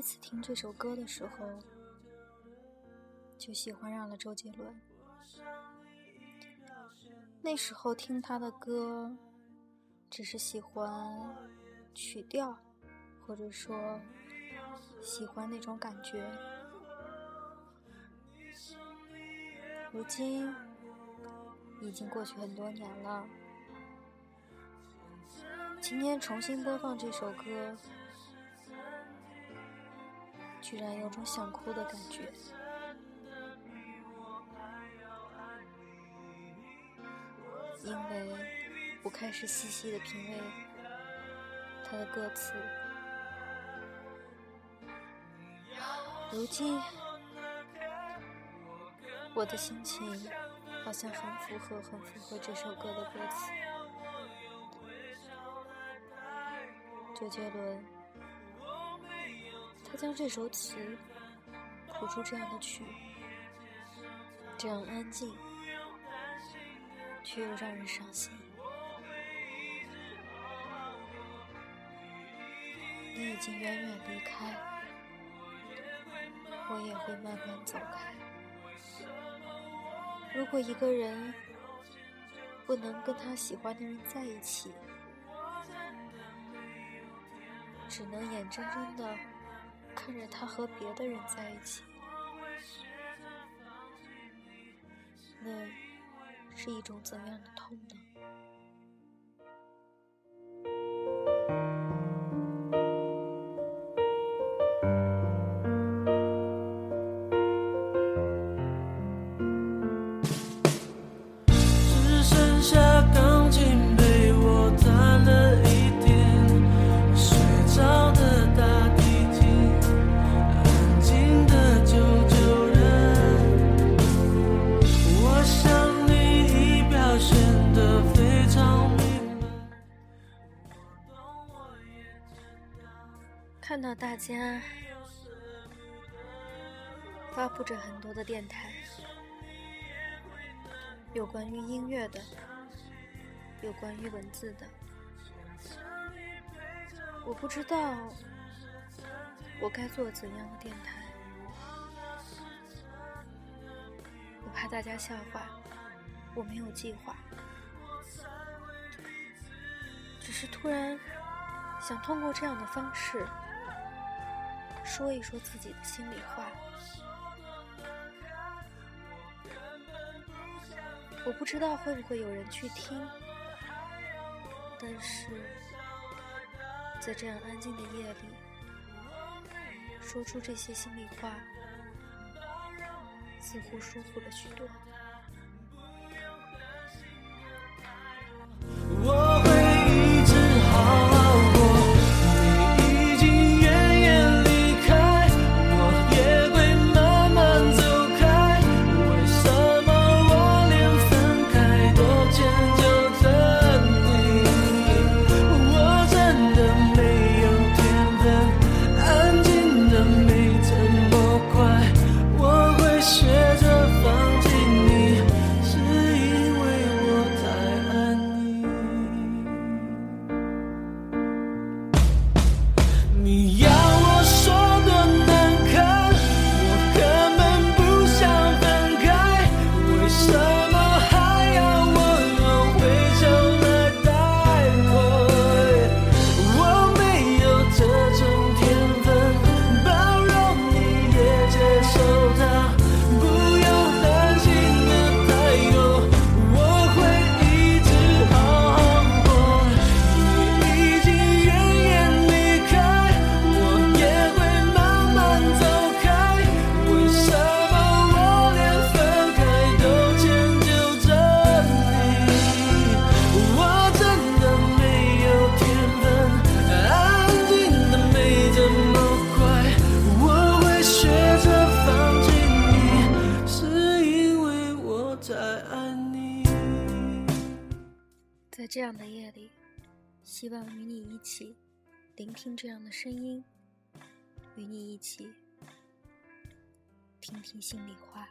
一次听这首歌的时候，就喜欢上了周杰伦。那时候听他的歌，只是喜欢曲调，或者说喜欢那种感觉。如今已经过去很多年了，今天重新播放这首歌，居然有种想哭的感觉。因为我开始细细的品味他的歌词，如今我的心情好像很符合、很符合这首歌的歌词。周杰伦，他将这首词谱出这样的曲，这样安静。却又让人伤心。你已经远远离开，我也会慢慢走开。如果一个人不能跟他喜欢的人在一起，只能眼睁睁的看着他和别的人在一起，那。是一种怎样的痛呢？看到大家发布着很多的电台，有关于音乐的，有关于文字的，我不知道我该做怎样的电台，我怕大家笑话，我没有计划，只是突然想通过这样的方式。说一说自己的心里话，我不知道会不会有人去听，但是在这样安静的夜里，说出这些心里话，似乎舒服了许多。在这样的夜里，希望与你一起聆听这样的声音，与你一起听听心里话。